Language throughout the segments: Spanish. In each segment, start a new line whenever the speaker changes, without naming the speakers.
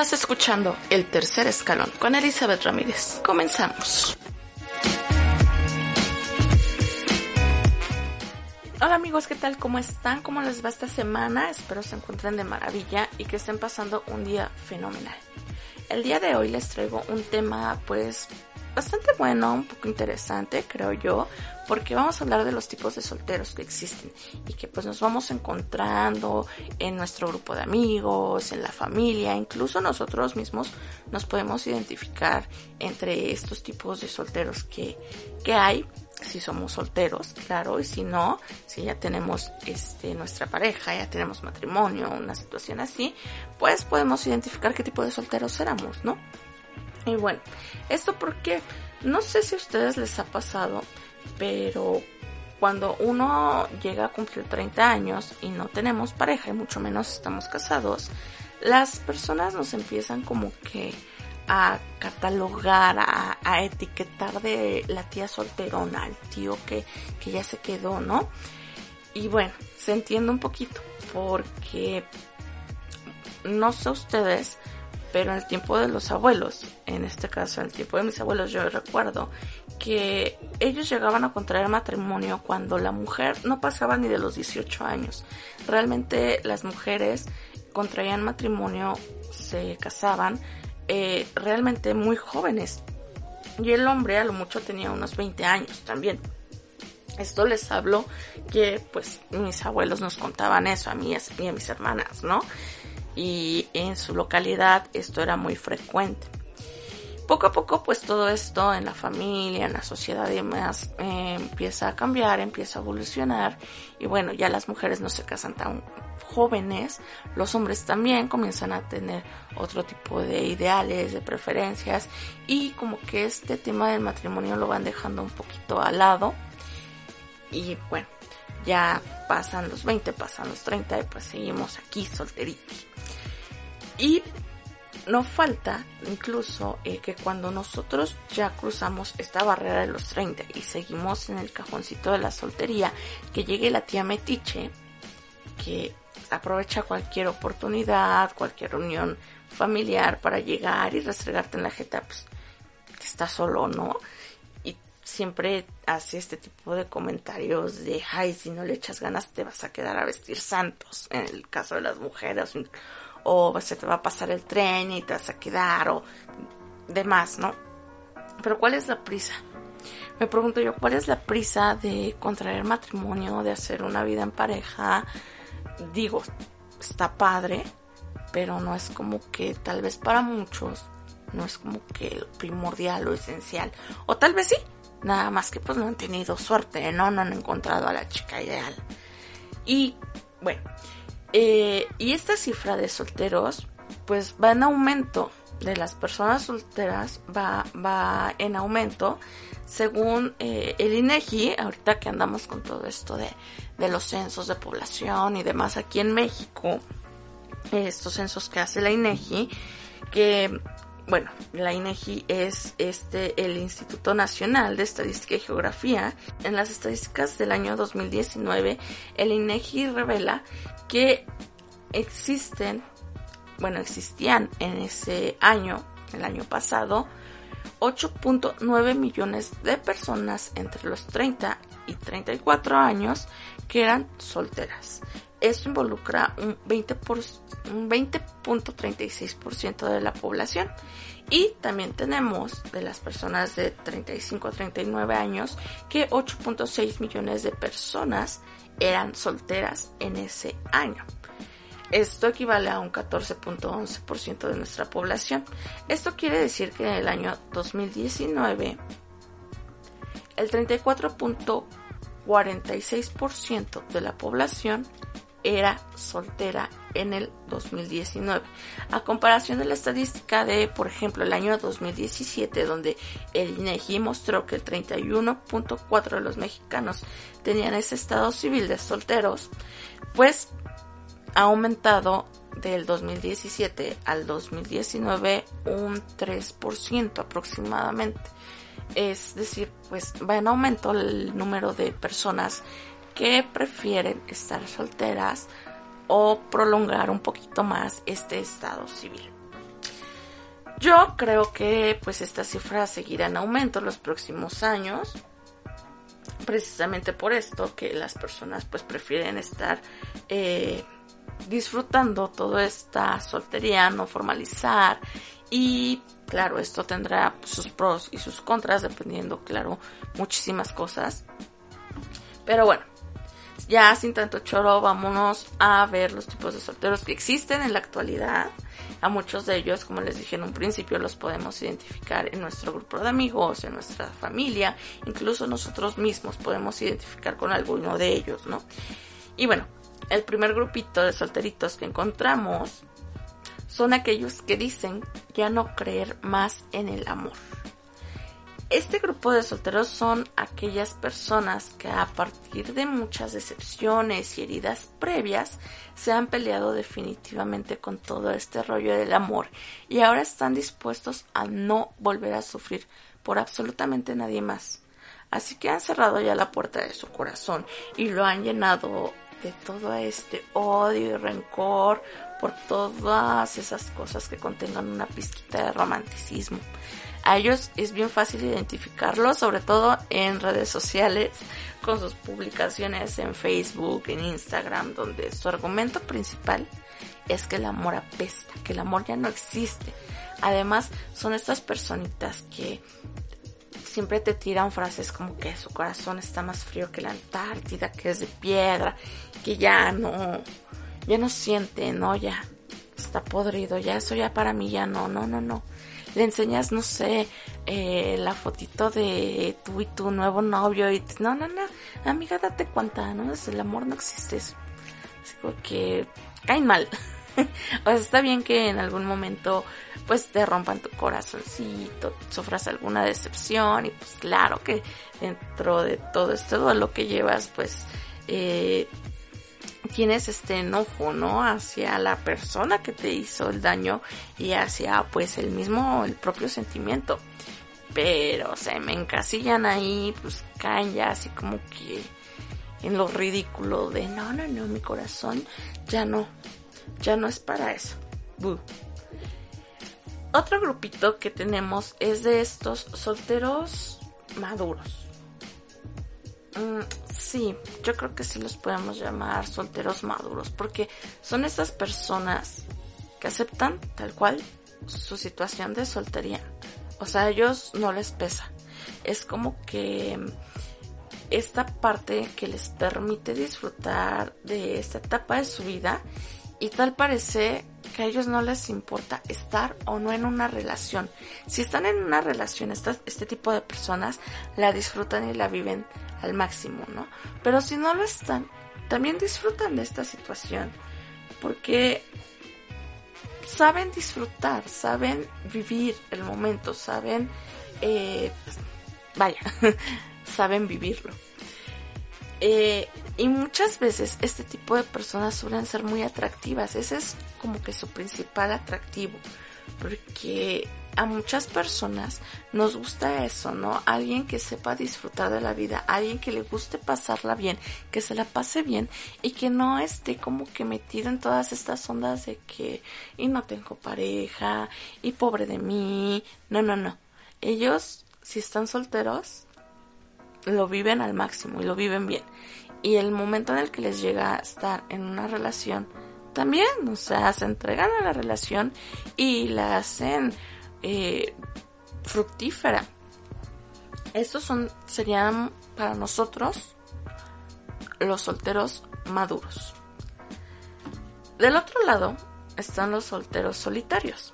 Estás escuchando El Tercer Escalón con Elizabeth Ramírez. Comenzamos. Hola amigos, ¿qué tal? ¿Cómo están? ¿Cómo les va esta semana? Espero se encuentren de maravilla y que estén pasando un día fenomenal. El día de hoy les traigo un tema pues bastante bueno, un poco interesante, creo yo, porque vamos a hablar de los tipos de solteros que existen y que pues nos vamos encontrando en nuestro grupo de amigos, en la familia, incluso nosotros mismos nos podemos identificar entre estos tipos de solteros que, que hay, si somos solteros, claro, y si no, si ya tenemos este nuestra pareja, ya tenemos matrimonio, una situación así, pues podemos identificar qué tipo de solteros éramos, ¿no? Y bueno, esto porque no sé si a ustedes les ha pasado, pero cuando uno llega a cumplir 30 años y no tenemos pareja y mucho menos estamos casados, las personas nos empiezan como que a catalogar, a, etiquetar de la tía solterona, al tío que, que ya se quedó, ¿no? Y bueno, se entiende un poquito, porque no sé ustedes, pero en el tiempo de los abuelos, en este caso en el tiempo de mis abuelos, yo recuerdo que ellos llegaban a contraer matrimonio cuando la mujer no pasaba ni de los 18 años. Realmente las mujeres contraían matrimonio, se casaban eh, realmente muy jóvenes. Y el hombre a lo mucho tenía unos 20 años también. Esto les hablo que pues mis abuelos nos contaban eso a mí y a mis hermanas, ¿no? Y en su localidad esto era muy frecuente. Poco a poco pues todo esto en la familia, en la sociedad y demás eh, empieza a cambiar, empieza a evolucionar y bueno, ya las mujeres no se casan tan jóvenes, los hombres también comienzan a tener otro tipo de ideales, de preferencias y como que este tema del matrimonio lo van dejando un poquito al lado y bueno, ya pasan los 20, pasan los 30 y pues seguimos aquí solteritos. Y no falta incluso eh, que cuando nosotros ya cruzamos esta barrera de los 30 y seguimos en el cajoncito de la soltería, que llegue la tía Metiche, que aprovecha cualquier oportunidad, cualquier reunión familiar para llegar y restregarte en la jeta, pues que está solo, ¿no? Siempre hace este tipo de comentarios de, ay, si no le echas ganas te vas a quedar a vestir santos, en el caso de las mujeres, o se te va a pasar el tren y te vas a quedar o demás, ¿no? Pero ¿cuál es la prisa? Me pregunto yo, ¿cuál es la prisa de contraer matrimonio, de hacer una vida en pareja? Digo, está padre, pero no es como que tal vez para muchos no es como que lo primordial o esencial. O tal vez sí, nada más que pues no han tenido suerte, ¿no? No han encontrado a la chica ideal. Y bueno, eh, y esta cifra de solteros, pues va en aumento. De las personas solteras va, va en aumento según eh, el INEGI, ahorita que andamos con todo esto de, de los censos de población y demás aquí en México, estos censos que hace la INEGI, que bueno, la INEGI es este el Instituto Nacional de Estadística y Geografía. En las estadísticas del año 2019, el INEGI revela que existen, bueno, existían en ese año, el año pasado, 8.9 millones de personas entre los 30 y 34 años que eran solteras. Esto involucra un 20.36% de la población. Y también tenemos de las personas de 35 a 39 años que 8.6 millones de personas eran solteras en ese año. Esto equivale a un 14.11% de nuestra población. Esto quiere decir que en el año 2019 el 34.46% de la población era soltera en el 2019. A comparación de la estadística de, por ejemplo, el año 2017, donde el INEGI mostró que el 31.4 de los mexicanos tenían ese estado civil de solteros, pues ha aumentado del 2017 al 2019 un 3% aproximadamente. Es decir, pues va en aumento el número de personas que prefieren estar solteras o prolongar un poquito más este estado civil. Yo creo que pues esta cifra seguirá en aumento en los próximos años. Precisamente por esto que las personas pues prefieren estar eh, disfrutando toda esta soltería, no formalizar y claro, esto tendrá sus pros y sus contras dependiendo, claro, muchísimas cosas. Pero bueno, ya sin tanto choro, vámonos a ver los tipos de solteros que existen en la actualidad. A muchos de ellos, como les dije en un principio, los podemos identificar en nuestro grupo de amigos, en nuestra familia, incluso nosotros mismos podemos identificar con alguno de ellos, ¿no? Y bueno, el primer grupito de solteritos que encontramos son aquellos que dicen ya no creer más en el amor. Este grupo de solteros son aquellas personas que a partir de muchas decepciones y heridas previas se han peleado definitivamente con todo este rollo del amor y ahora están dispuestos a no volver a sufrir por absolutamente nadie más. Así que han cerrado ya la puerta de su corazón y lo han llenado de todo este odio y rencor por todas esas cosas que contengan una pizquita de romanticismo. A ellos es bien fácil identificarlos, sobre todo en redes sociales, con sus publicaciones en Facebook, en Instagram, donde su argumento principal es que el amor apesta, que el amor ya no existe. Además, son estas personitas que siempre te tiran frases como que su corazón está más frío que la Antártida, que es de piedra, que ya no, ya no siente, no, ya está podrido, ya eso ya para mí ya no, no, no, no le enseñas, no sé, eh, la fotito de tú y tu nuevo novio y no, no, no, amiga, date cuenta, ¿no? El amor no existe eso. Así que caen mal. o sea, está bien que en algún momento pues te rompan tu corazoncito, sufras alguna decepción y pues claro que dentro de todo esto, lo que llevas pues eh, tienes este enojo, ¿no? Hacia la persona que te hizo el daño y hacia pues el mismo, el propio sentimiento. Pero se me encasillan ahí, pues caen ya así como que en lo ridículo de no, no, no, mi corazón ya no, ya no es para eso. Otro grupito que tenemos es de estos solteros maduros. Sí, yo creo que sí los podemos llamar solteros maduros, porque son esas personas que aceptan tal cual su situación de soltería. O sea, a ellos no les pesa. Es como que esta parte que les permite disfrutar de esta etapa de su vida y tal parece a ellos no les importa estar o no en una relación. Si están en una relación, este tipo de personas la disfrutan y la viven al máximo, ¿no? Pero si no lo están, también disfrutan de esta situación, porque saben disfrutar, saben vivir el momento, saben, eh, vaya, saben vivirlo. Eh, y muchas veces este tipo de personas suelen ser muy atractivas, ese es como que su principal atractivo, porque a muchas personas nos gusta eso, ¿no? Alguien que sepa disfrutar de la vida, alguien que le guste pasarla bien, que se la pase bien y que no esté como que metido en todas estas ondas de que y no tengo pareja y pobre de mí. No, no, no. Ellos, si están solteros, lo viven al máximo y lo viven bien. Y el momento en el que les llega a estar en una relación, también, o sea, se entregan a la relación y la hacen eh, fructífera. Estos son, serían para nosotros los solteros maduros. Del otro lado están los solteros solitarios.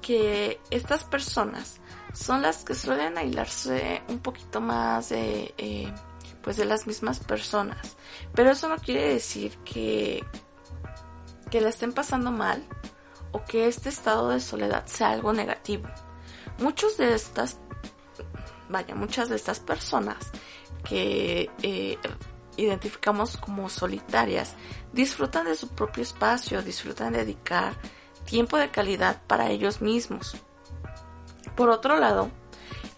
Que estas personas son las que suelen aislarse un poquito más de, eh, pues de las mismas personas. Pero eso no quiere decir que, que la estén pasando mal o que este estado de soledad sea algo negativo. Muchos de estas, vaya, muchas de estas personas que eh, identificamos como solitarias disfrutan de su propio espacio, disfrutan de dedicar tiempo de calidad para ellos mismos. Por otro lado,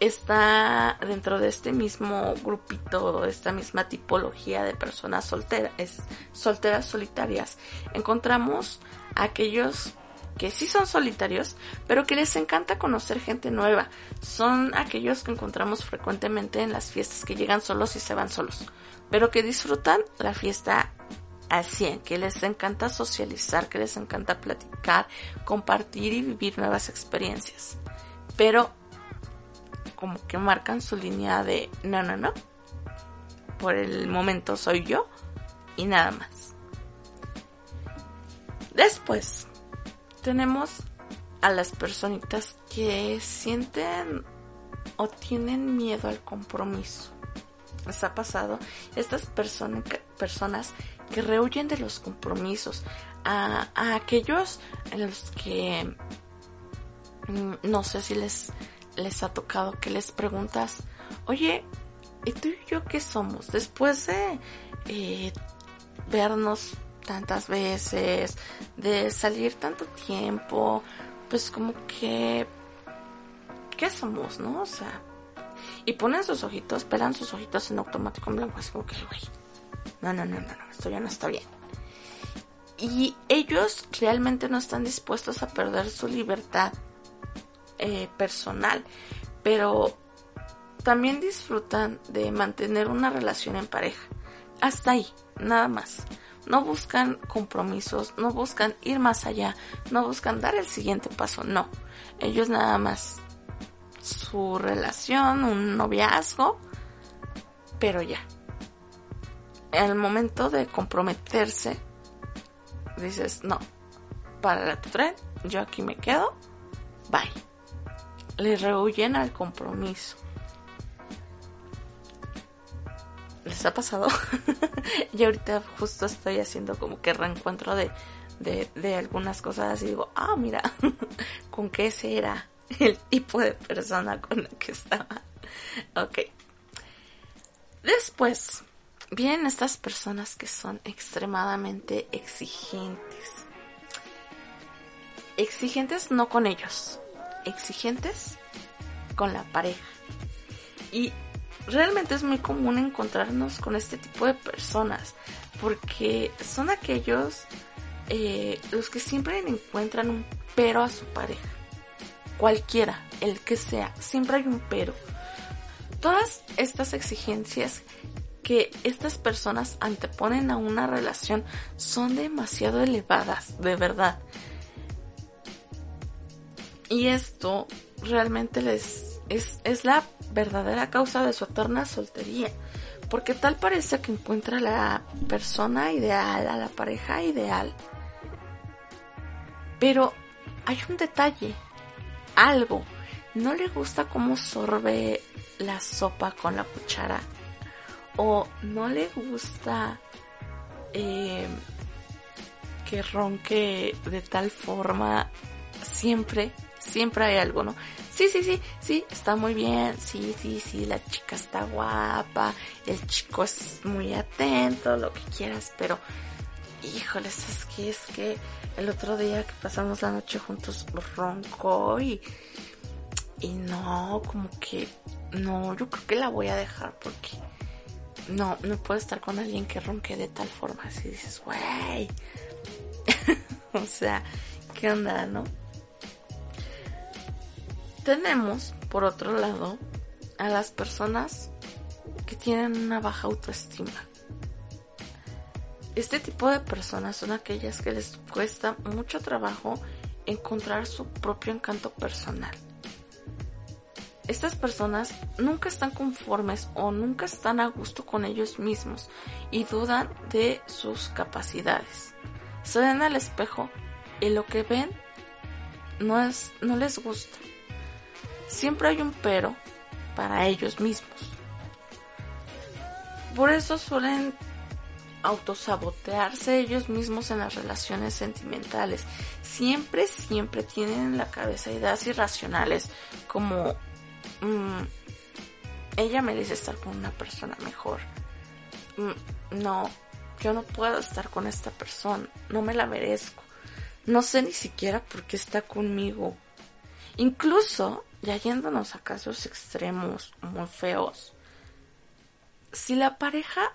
está dentro de este mismo grupito, esta misma tipología de personas solteras, solteras solitarias, encontramos aquellos que sí son solitarios, pero que les encanta conocer gente nueva. Son aquellos que encontramos frecuentemente en las fiestas que llegan solos y se van solos, pero que disfrutan la fiesta al 100, que les encanta socializar, que les encanta platicar, compartir y vivir nuevas experiencias. Pero como que marcan su línea de no, no, no. Por el momento soy yo y nada más. Después tenemos a las personitas que sienten o tienen miedo al compromiso. ¿Les ha pasado? Estas personas que rehuyen de los compromisos, a, aquellos en los que mm, no sé si les, les ha tocado que les preguntas, oye, ¿y tú y yo qué somos? Después de eh, vernos tantas veces, de salir tanto tiempo, pues como que, ¿qué somos, no? O sea, y ponen sus ojitos, pelan sus ojitos en automático en blanco, así como que, güey, no, no, no, no, no, esto ya no está bien. Y ellos realmente no están dispuestos a perder su libertad eh, personal, pero también disfrutan de mantener una relación en pareja. Hasta ahí, nada más no buscan compromisos, no buscan ir más allá, no buscan dar el siguiente paso, no. Ellos nada más su relación, un noviazgo, pero ya. El momento de comprometerse, dices, no, para tu tren, yo aquí me quedo, bye. Le rehuyen al compromiso. ¿Les ha pasado? y ahorita justo estoy haciendo como que reencuentro de, de, algunas cosas y digo, ah, mira, con qué ese era el tipo de persona con la que estaba. Ok. Después, vienen estas personas que son extremadamente exigentes. Exigentes no con ellos, exigentes con la pareja. Y realmente es muy común encontrarnos con este tipo de personas porque son aquellos eh, los que siempre encuentran un pero a su pareja. Cualquiera, el que sea, siempre hay un pero. Todas estas exigencias que estas personas anteponen a una relación son demasiado elevadas, de verdad. Y esto realmente les es, es la verdadera causa de su eterna soltería, porque tal parece que encuentra la persona ideal, a la pareja ideal. Pero hay un detalle, algo, no le gusta cómo sorbe la sopa con la cuchara, o no le gusta eh, que ronque de tal forma siempre siempre hay algo, ¿no? Sí, sí, sí, sí, está muy bien, sí, sí, sí, la chica está guapa, el chico es muy atento, lo que quieras, pero, híjole, es que es que el otro día que pasamos la noche juntos roncó y, y no, como que, no, yo creo que la voy a dejar porque no, no puedo estar con alguien que ronque de tal forma, así dices, güey, o sea, ¿qué onda, no? Tenemos, por otro lado, a las personas que tienen una baja autoestima. Este tipo de personas son aquellas que les cuesta mucho trabajo encontrar su propio encanto personal. Estas personas nunca están conformes o nunca están a gusto con ellos mismos y dudan de sus capacidades. Se ven al espejo y lo que ven no es no les gusta siempre hay un pero para ellos mismos. Por eso suelen autosabotearse ellos mismos en las relaciones sentimentales. Siempre, siempre tienen en la cabeza ideas irracionales como mm, ella merece estar con una persona mejor. Mm, no, yo no puedo estar con esta persona, no me la merezco. No sé ni siquiera por qué está conmigo. Incluso ya yéndonos a casos extremos muy feos, si la pareja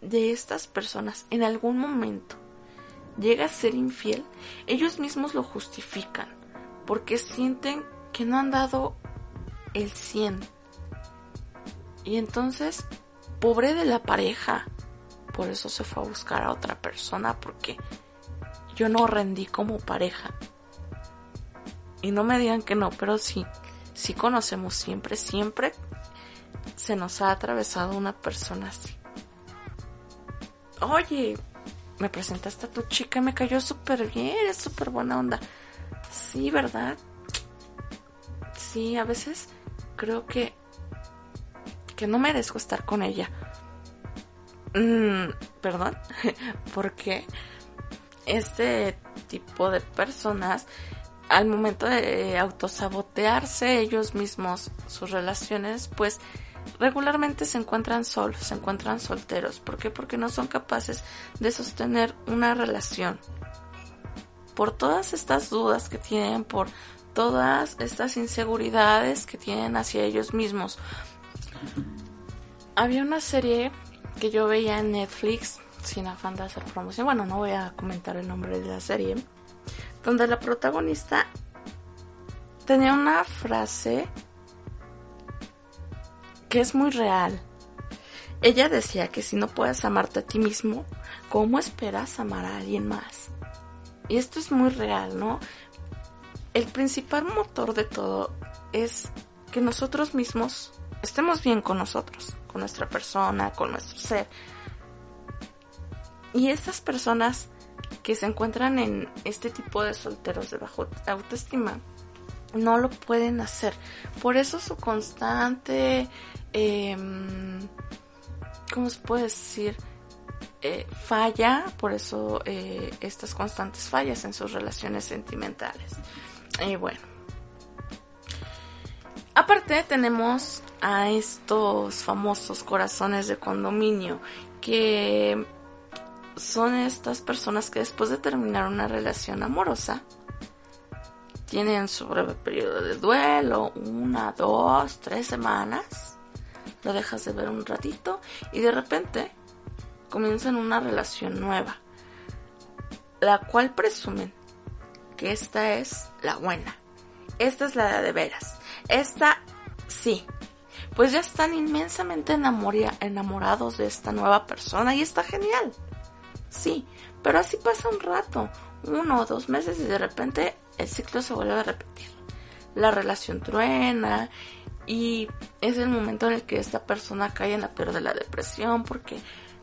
de estas personas en algún momento llega a ser infiel, ellos mismos lo justifican porque sienten que no han dado el 100. Y entonces, pobre de la pareja, por eso se fue a buscar a otra persona porque yo no rendí como pareja. Y no me digan que no, pero sí, sí conocemos siempre, siempre se nos ha atravesado una persona así. Oye, me presentaste a tu chica, me cayó súper bien, es súper buena onda. Sí, ¿verdad? Sí, a veces creo que que no merezco estar con ella. Mm, Perdón, porque este tipo de personas al momento de autosabotearse ellos mismos sus relaciones, pues regularmente se encuentran solos, se encuentran solteros. ¿Por qué? Porque no son capaces de sostener una relación. Por todas estas dudas que tienen, por todas estas inseguridades que tienen hacia ellos mismos. Había una serie que yo veía en Netflix, sin afán de hacer promoción, bueno, no voy a comentar el nombre de la serie, donde la protagonista tenía una frase que es muy real. Ella decía que si no puedes amarte a ti mismo, ¿cómo esperas amar a alguien más? Y esto es muy real, ¿no? El principal motor de todo es que nosotros mismos estemos bien con nosotros, con nuestra persona, con nuestro ser. Y estas personas que se encuentran en este tipo de solteros de bajo autoestima no lo pueden hacer. Por eso su constante, eh, ¿cómo se puede decir? Eh, falla, por eso eh, estas constantes fallas en sus relaciones sentimentales. Y bueno. Aparte tenemos a estos famosos corazones de condominio que son estas personas que después de terminar una relación amorosa tienen su breve periodo de duelo, una, dos, tres semanas, lo dejas de ver un ratito y de repente comienzan una relación nueva, la cual presumen que esta es la buena, esta es la de veras, esta sí, pues ya están inmensamente enamorados de esta nueva persona y está genial. Sí, pero así pasa un rato, uno o dos meses y de repente el ciclo se vuelve a repetir. La relación truena y es el momento en el que esta persona cae en la peor de la depresión porque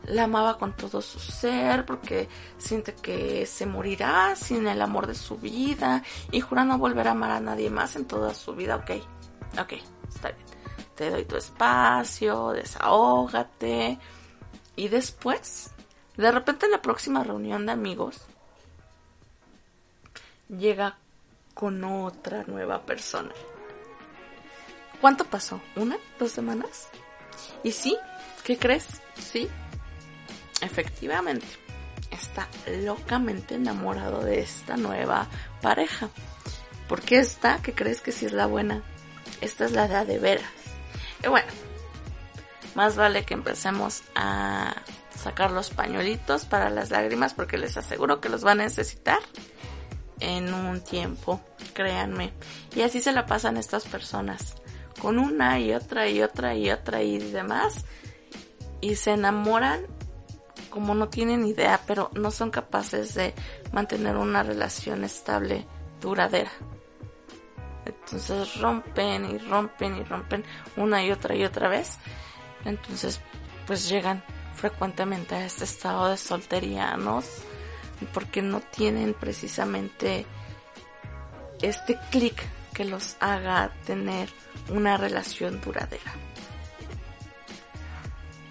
la amaba con todo su ser, porque siente que se morirá sin el amor de su vida y jura no volver a amar a nadie más en toda su vida. Ok, ok, está bien. Te doy tu espacio, desahógate. Y después, de repente en la próxima reunión de amigos, llega con otra nueva persona. ¿Cuánto pasó? ¿Una? ¿Dos semanas? Y sí, ¿qué crees? Sí, efectivamente, está locamente enamorado de esta nueva pareja. Porque esta, ¿qué crees que sí es la buena? Esta es la de, de veras. Y bueno, más vale que empecemos a sacar los pañuelitos para las lágrimas porque les aseguro que los van a necesitar en un tiempo, créanme. Y así se la pasan estas personas, con una y otra y otra y otra y demás. Y se enamoran como no tienen idea, pero no son capaces de mantener una relación estable, duradera. Entonces rompen y rompen y rompen una y otra y otra vez. Entonces, pues llegan frecuentemente a este estado de soltería, ¿no? porque no tienen precisamente este clic que los haga tener una relación duradera.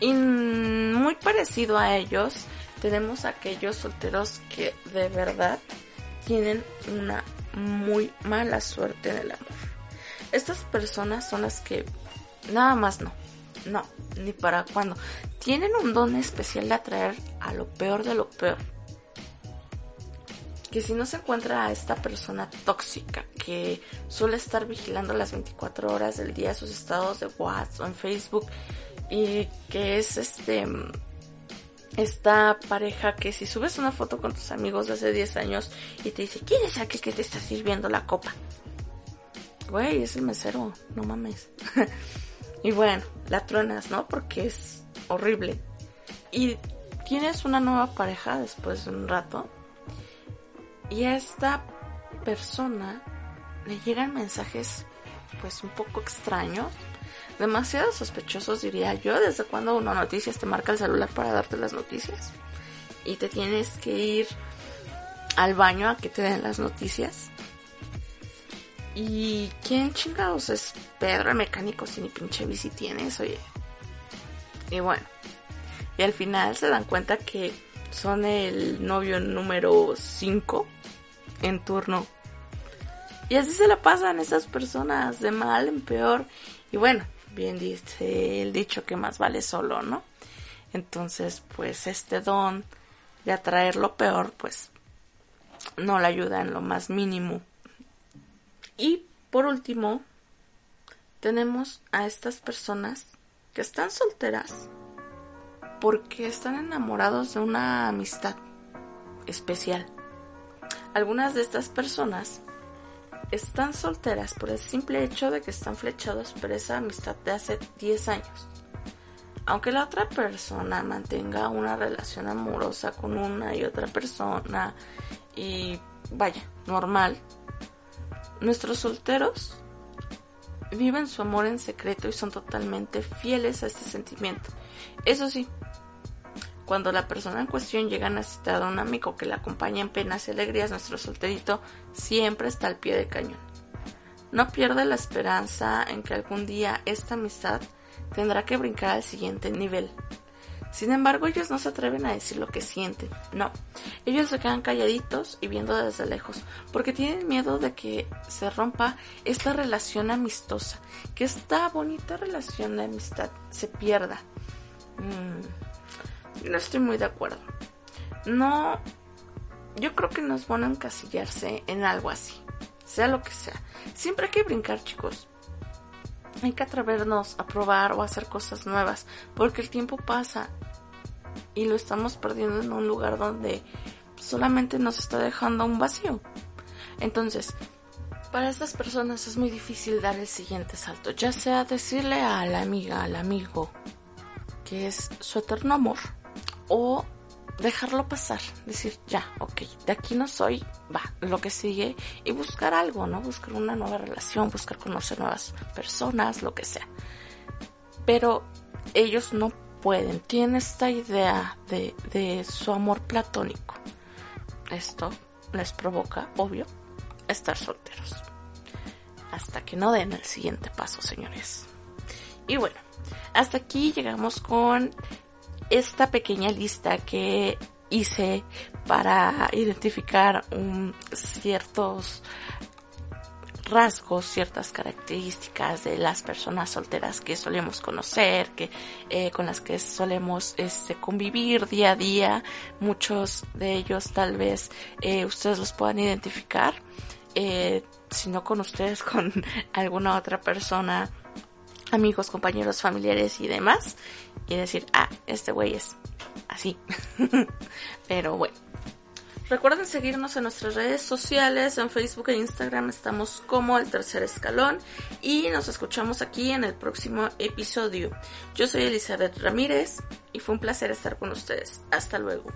Y muy parecido a ellos, tenemos aquellos solteros que de verdad tienen una muy mala suerte en el amor. Estas personas son las que nada más no, no, ni para cuando. Tienen un don especial de atraer a lo peor de lo peor que si no se encuentra a esta persona tóxica que suele estar vigilando las 24 horas del día sus estados de WhatsApp o en Facebook y que es este esta pareja que si subes una foto con tus amigos de hace 10 años y te dice, ¿quién es aquel que te está sirviendo la copa? Güey, es el mesero, no mames. y bueno, la truenas, ¿no? Porque es horrible. Y tienes una nueva pareja después de un rato. Y a esta persona le llegan mensajes pues un poco extraños demasiado sospechosos, diría yo. ¿Desde cuando una noticias te marca el celular para darte las noticias? Y te tienes que ir al baño a que te den las noticias. ¿Y quién chingados es Pedro el mecánico si ni pinche bici tienes? Oye. Y bueno. Y al final se dan cuenta que son el novio número 5 en turno. Y así se la pasan esas personas de mal en peor. Y bueno, bien dice el dicho que más vale solo, ¿no? Entonces, pues este don de atraer lo peor, pues no le ayuda en lo más mínimo. Y por último, tenemos a estas personas que están solteras porque están enamorados de una amistad especial. Algunas de estas personas están solteras por el simple hecho de que están flechados por esa amistad de hace 10 años. Aunque la otra persona mantenga una relación amorosa con una y otra persona y vaya, normal, nuestros solteros viven su amor en secreto y son totalmente fieles a este sentimiento. Eso sí, cuando la persona en cuestión llega a necesitar a un amigo que la acompañe en penas y alegrías, nuestro solterito siempre está al pie de cañón. No pierde la esperanza en que algún día esta amistad tendrá que brincar al siguiente nivel. Sin embargo, ellos no se atreven a decir lo que sienten. No, ellos se quedan calladitos y viendo desde lejos, porque tienen miedo de que se rompa esta relación amistosa, que esta bonita relación de amistad se pierda. Mm no estoy muy de acuerdo. No, yo creo que no es bueno encasillarse en algo así, sea lo que sea. Siempre hay que brincar, chicos. Hay que atrevernos a probar o a hacer cosas nuevas, porque el tiempo pasa y lo estamos perdiendo en un lugar donde solamente nos está dejando un vacío. Entonces, para estas personas es muy difícil dar el siguiente salto, ya sea decirle a la amiga, al amigo, que es su eterno amor, o dejarlo pasar, decir, ya, ok, de aquí no soy, va, lo que sigue, y buscar algo, ¿no? Buscar una nueva relación, buscar conocer nuevas personas, lo que sea. Pero ellos no pueden, tienen esta idea de, de su amor platónico. Esto les provoca, obvio, estar solteros. Hasta que no den el siguiente paso, señores. Y bueno, hasta aquí llegamos con esta pequeña lista que hice para identificar ciertos rasgos, ciertas características de las personas solteras que solemos conocer, que eh, con las que solemos este, convivir día a día. Muchos de ellos tal vez eh, ustedes los puedan identificar, eh, si no con ustedes, con alguna otra persona amigos, compañeros, familiares y demás. Y decir, ah, este güey es así. Pero bueno. Recuerden seguirnos en nuestras redes sociales, en Facebook e Instagram estamos como el tercer escalón y nos escuchamos aquí en el próximo episodio. Yo soy Elizabeth Ramírez y fue un placer estar con ustedes. Hasta luego.